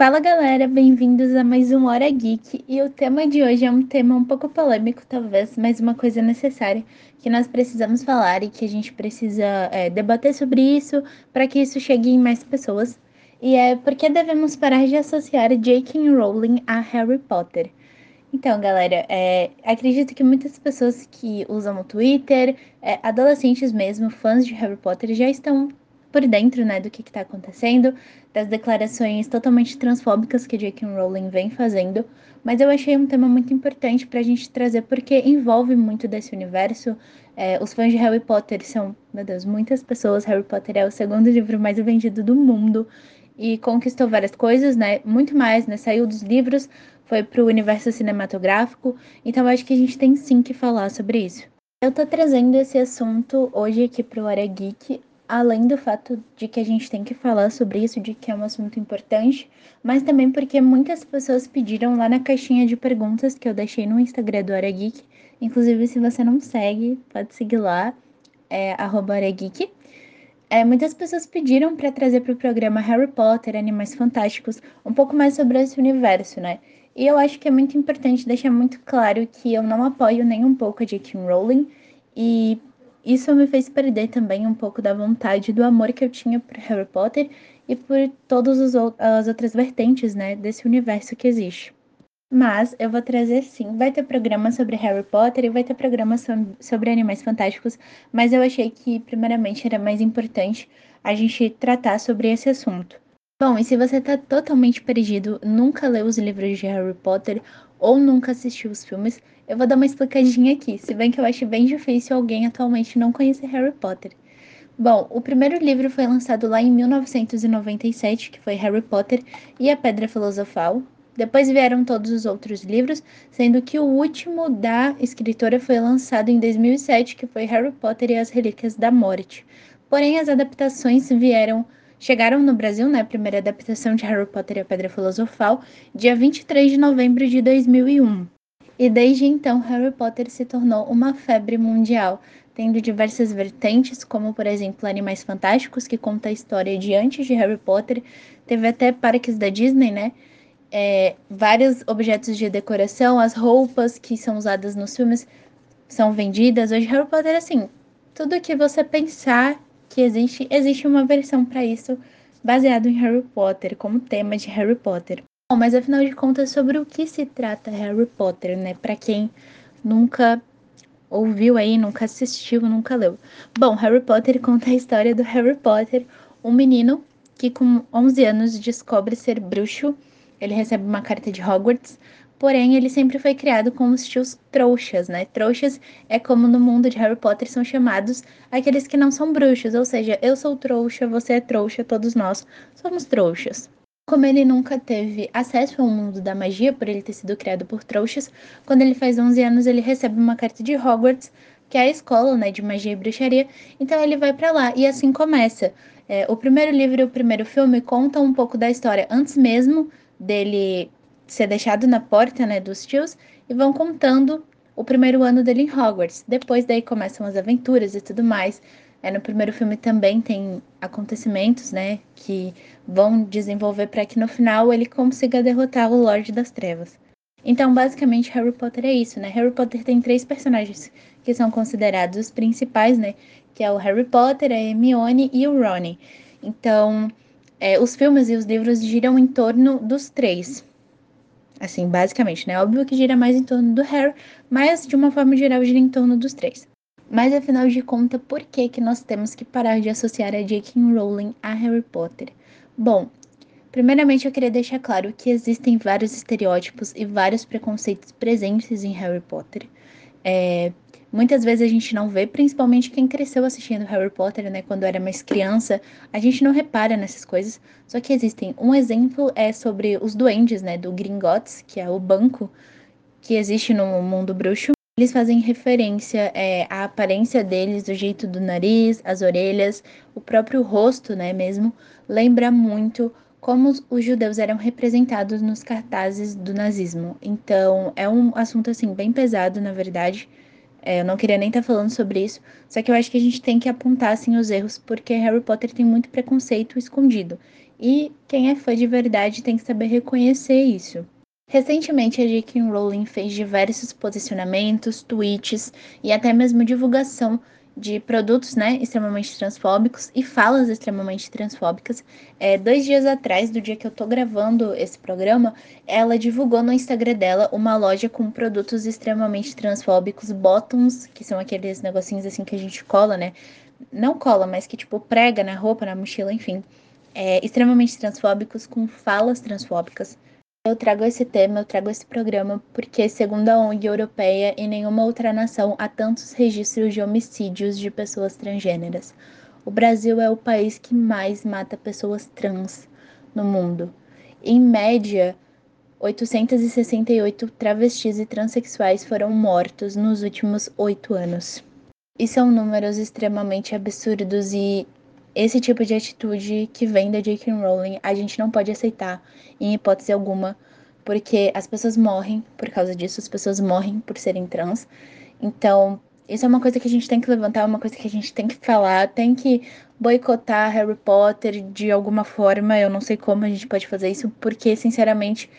Fala galera, bem-vindos a mais um Hora Geek e o tema de hoje é um tema um pouco polêmico, talvez, mas uma coisa necessária que nós precisamos falar e que a gente precisa é, debater sobre isso para que isso chegue em mais pessoas. E é porque devemos parar de associar J.K. Rowling a Harry Potter. Então, galera, é, acredito que muitas pessoas que usam o Twitter, é, adolescentes mesmo, fãs de Harry Potter, já estão por dentro, né, do que está acontecendo, das declarações totalmente transfóbicas que J.K. Rowling vem fazendo, mas eu achei um tema muito importante para a gente trazer porque envolve muito desse universo. É, os fãs de Harry Potter são, meu Deus, muitas pessoas. Harry Potter é o segundo livro mais vendido do mundo e conquistou várias coisas, né? Muito mais, né? Saiu dos livros, foi para o universo cinematográfico. Então, acho que a gente tem sim que falar sobre isso. Eu tô trazendo esse assunto hoje aqui pro Área Geek, além do fato de que a gente tem que falar sobre isso, de que é um assunto importante, mas também porque muitas pessoas pediram lá na caixinha de perguntas que eu deixei no Instagram do Hora Geek. Inclusive, se você não segue, pode seguir lá, é Hora Geek. É, muitas pessoas pediram para trazer para o programa Harry Potter, Animais Fantásticos, um pouco mais sobre esse universo, né? E eu acho que é muito importante deixar muito claro que eu não apoio nem um pouco a J.K. Rowling e isso me fez perder também um pouco da vontade, do amor que eu tinha por Harry Potter e por todas as outras vertentes, né, desse universo que existe. Mas eu vou trazer sim, vai ter programa sobre Harry Potter e vai ter programa sobre Animais Fantásticos, mas eu achei que primeiramente era mais importante a gente tratar sobre esse assunto. Bom, e se você está totalmente perdido, nunca leu os livros de Harry Potter ou nunca assistiu os filmes, eu vou dar uma explicadinha aqui, se bem que eu acho bem difícil alguém atualmente não conhecer Harry Potter. Bom, o primeiro livro foi lançado lá em 1997, que foi Harry Potter e a Pedra Filosofal. Depois vieram todos os outros livros, sendo que o último da escritora foi lançado em 2007, que foi Harry Potter e as Relíquias da Morte. Porém, as adaptações vieram chegaram no Brasil, né, a primeira adaptação de Harry Potter e a Pedra Filosofal, dia 23 de novembro de 2001. E desde então, Harry Potter se tornou uma febre mundial, tendo diversas vertentes, como por exemplo Animais Fantásticos, que conta a história de antes de Harry Potter, teve até parques da Disney, né? É, vários objetos de decoração, as roupas que são usadas nos filmes são vendidas. Hoje, Harry Potter, assim, tudo que você pensar que existe, existe uma versão para isso baseado em Harry Potter, como tema de Harry Potter. Bom, mas afinal de contas, sobre o que se trata Harry Potter, né? Para quem nunca ouviu aí, nunca assistiu, nunca leu. Bom, Harry Potter conta a história do Harry Potter, um menino que com 11 anos descobre ser bruxo. Ele recebe uma carta de Hogwarts Porém, ele sempre foi criado com os tios trouxas, né? Trouxas é como no mundo de Harry Potter são chamados aqueles que não são bruxos, ou seja, eu sou trouxa, você é trouxa, todos nós somos trouxas. Como ele nunca teve acesso ao mundo da magia, por ele ter sido criado por trouxas, quando ele faz 11 anos, ele recebe uma carta de Hogwarts, que é a escola né, de magia e bruxaria, então ele vai para lá e assim começa. É, o primeiro livro e o primeiro filme contam um pouco da história antes mesmo dele ser deixado na porta, né, dos tios e vão contando o primeiro ano dele em Hogwarts. Depois daí começam as aventuras e tudo mais. É, no primeiro filme também tem acontecimentos, né, que vão desenvolver para que no final ele consiga derrotar o Lorde das Trevas. Então, basicamente, Harry Potter é isso, né? Harry Potter tem três personagens que são considerados os principais, né? Que é o Harry Potter, a Hermione e o Ron. Então, é, os filmes e os livros giram em torno dos três. Assim, basicamente, né? Óbvio que gira mais em torno do Harry, mas de uma forma geral gira em torno dos três. Mas afinal de contas, por que, que nós temos que parar de associar a J.K. Rowling a Harry Potter? Bom, primeiramente eu queria deixar claro que existem vários estereótipos e vários preconceitos presentes em Harry Potter. É, muitas vezes a gente não vê, principalmente quem cresceu assistindo Harry Potter, né, quando era mais criança, a gente não repara nessas coisas. Só que existem. Um exemplo é sobre os duendes, né, do Gringotts, que é o banco que existe no mundo bruxo. Eles fazem referência é, à aparência deles, o jeito do nariz, as orelhas, o próprio rosto, né, mesmo, lembra muito como os judeus eram representados nos cartazes do nazismo. Então, é um assunto assim bem pesado, na verdade. É, eu não queria nem estar tá falando sobre isso, só que eu acho que a gente tem que apontar assim os erros, porque Harry Potter tem muito preconceito escondido. E quem é fã de verdade tem que saber reconhecer isso. Recentemente, a J.K. Rowling fez diversos posicionamentos, tweets e até mesmo divulgação de produtos né, extremamente transfóbicos e falas extremamente transfóbicas. É, dois dias atrás, do dia que eu tô gravando esse programa, ela divulgou no Instagram dela uma loja com produtos extremamente transfóbicos, bottoms, que são aqueles negocinhos assim que a gente cola, né? Não cola, mas que tipo prega na roupa, na mochila, enfim. É, extremamente transfóbicos, com falas transfóbicas. Eu trago esse tema, eu trago esse programa porque, segundo a ONG Europeia, em nenhuma outra nação há tantos registros de homicídios de pessoas transgêneras. O Brasil é o país que mais mata pessoas trans no mundo. Em média, 868 travestis e transexuais foram mortos nos últimos oito anos. E são números extremamente absurdos e esse tipo de atitude que vem da J.K. Rowling a gente não pode aceitar em hipótese alguma, porque as pessoas morrem por causa disso, as pessoas morrem por serem trans. Então, isso é uma coisa que a gente tem que levantar, é uma coisa que a gente tem que falar, tem que boicotar Harry Potter de alguma forma. Eu não sei como a gente pode fazer isso, porque, sinceramente,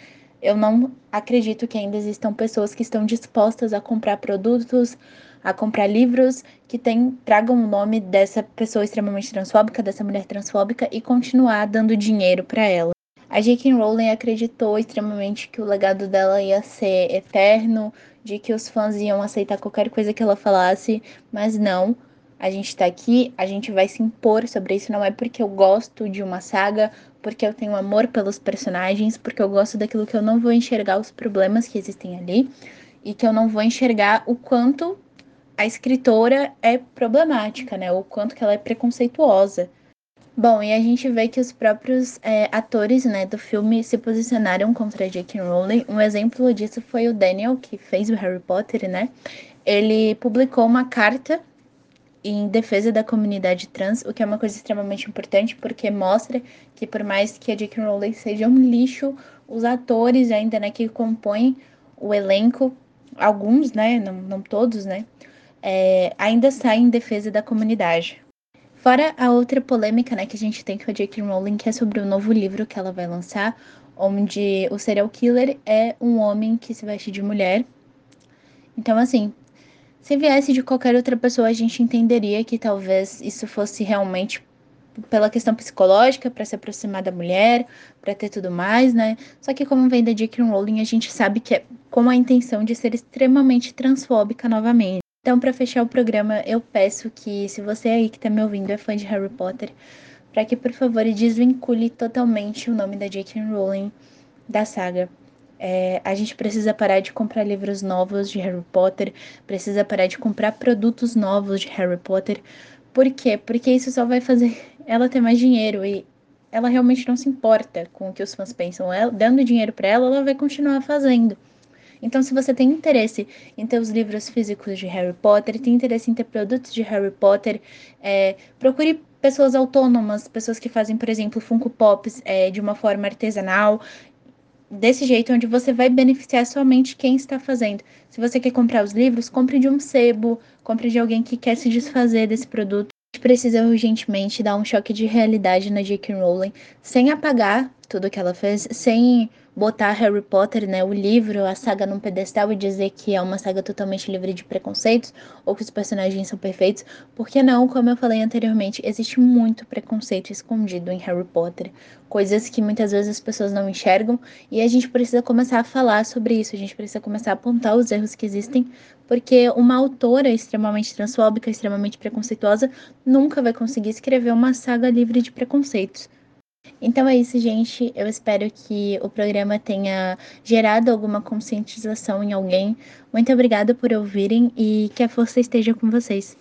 eu não acredito que ainda existam pessoas que estão dispostas a comprar produtos a comprar livros que tem, tragam o nome dessa pessoa extremamente transfóbica, dessa mulher transfóbica, e continuar dando dinheiro para ela. A J.K. Rowling acreditou extremamente que o legado dela ia ser eterno, de que os fãs iam aceitar qualquer coisa que ela falasse, mas não. A gente tá aqui, a gente vai se impor sobre isso. Não é porque eu gosto de uma saga, porque eu tenho amor pelos personagens, porque eu gosto daquilo que eu não vou enxergar os problemas que existem ali e que eu não vou enxergar o quanto a escritora é problemática, né? O quanto que ela é preconceituosa. Bom, e a gente vê que os próprios é, atores né, do filme se posicionaram contra J.K. Rowling. Um exemplo disso foi o Daniel, que fez o Harry Potter, né? Ele publicou uma carta em defesa da comunidade trans, o que é uma coisa extremamente importante, porque mostra que por mais que a J.K. Rowling seja um lixo, os atores ainda né, que compõem o elenco, alguns, né, não, não todos, né, é, ainda sai em defesa da comunidade. Fora a outra polêmica né, que a gente tem com a J.K. Rowling, que é sobre o novo livro que ela vai lançar, onde o serial killer é um homem que se veste de mulher. Então, assim, se viesse de qualquer outra pessoa, a gente entenderia que talvez isso fosse realmente pela questão psicológica, para se aproximar da mulher, para ter tudo mais, né? Só que como vem da J.K. Rowling, a gente sabe que é com a intenção de ser extremamente transfóbica novamente. Então, para fechar o programa, eu peço que, se você aí que está me ouvindo é fã de Harry Potter, para que, por favor, desvincule totalmente o nome da J.K. Rowling da saga. É, a gente precisa parar de comprar livros novos de Harry Potter, precisa parar de comprar produtos novos de Harry Potter. Por quê? Porque isso só vai fazer ela ter mais dinheiro e ela realmente não se importa com o que os fãs pensam. Ela, dando dinheiro para ela, ela vai continuar fazendo. Então, se você tem interesse em ter os livros físicos de Harry Potter, tem interesse em ter produtos de Harry Potter, é, procure pessoas autônomas, pessoas que fazem, por exemplo, Funko Pops é, de uma forma artesanal, desse jeito, onde você vai beneficiar somente quem está fazendo. Se você quer comprar os livros, compre de um sebo, compre de alguém que quer se desfazer desse produto. A gente precisa urgentemente dar um choque de realidade na J.K. Rowling, sem apagar tudo que ela fez, sem botar Harry Potter, né, o livro, a saga num pedestal e dizer que é uma saga totalmente livre de preconceitos ou que os personagens são perfeitos, porque não, como eu falei anteriormente, existe muito preconceito escondido em Harry Potter, coisas que muitas vezes as pessoas não enxergam e a gente precisa começar a falar sobre isso, a gente precisa começar a apontar os erros que existem, porque uma autora extremamente transfóbica, extremamente preconceituosa, nunca vai conseguir escrever uma saga livre de preconceitos. Então é isso, gente. Eu espero que o programa tenha gerado alguma conscientização em alguém. Muito obrigada por ouvirem e que a força esteja com vocês.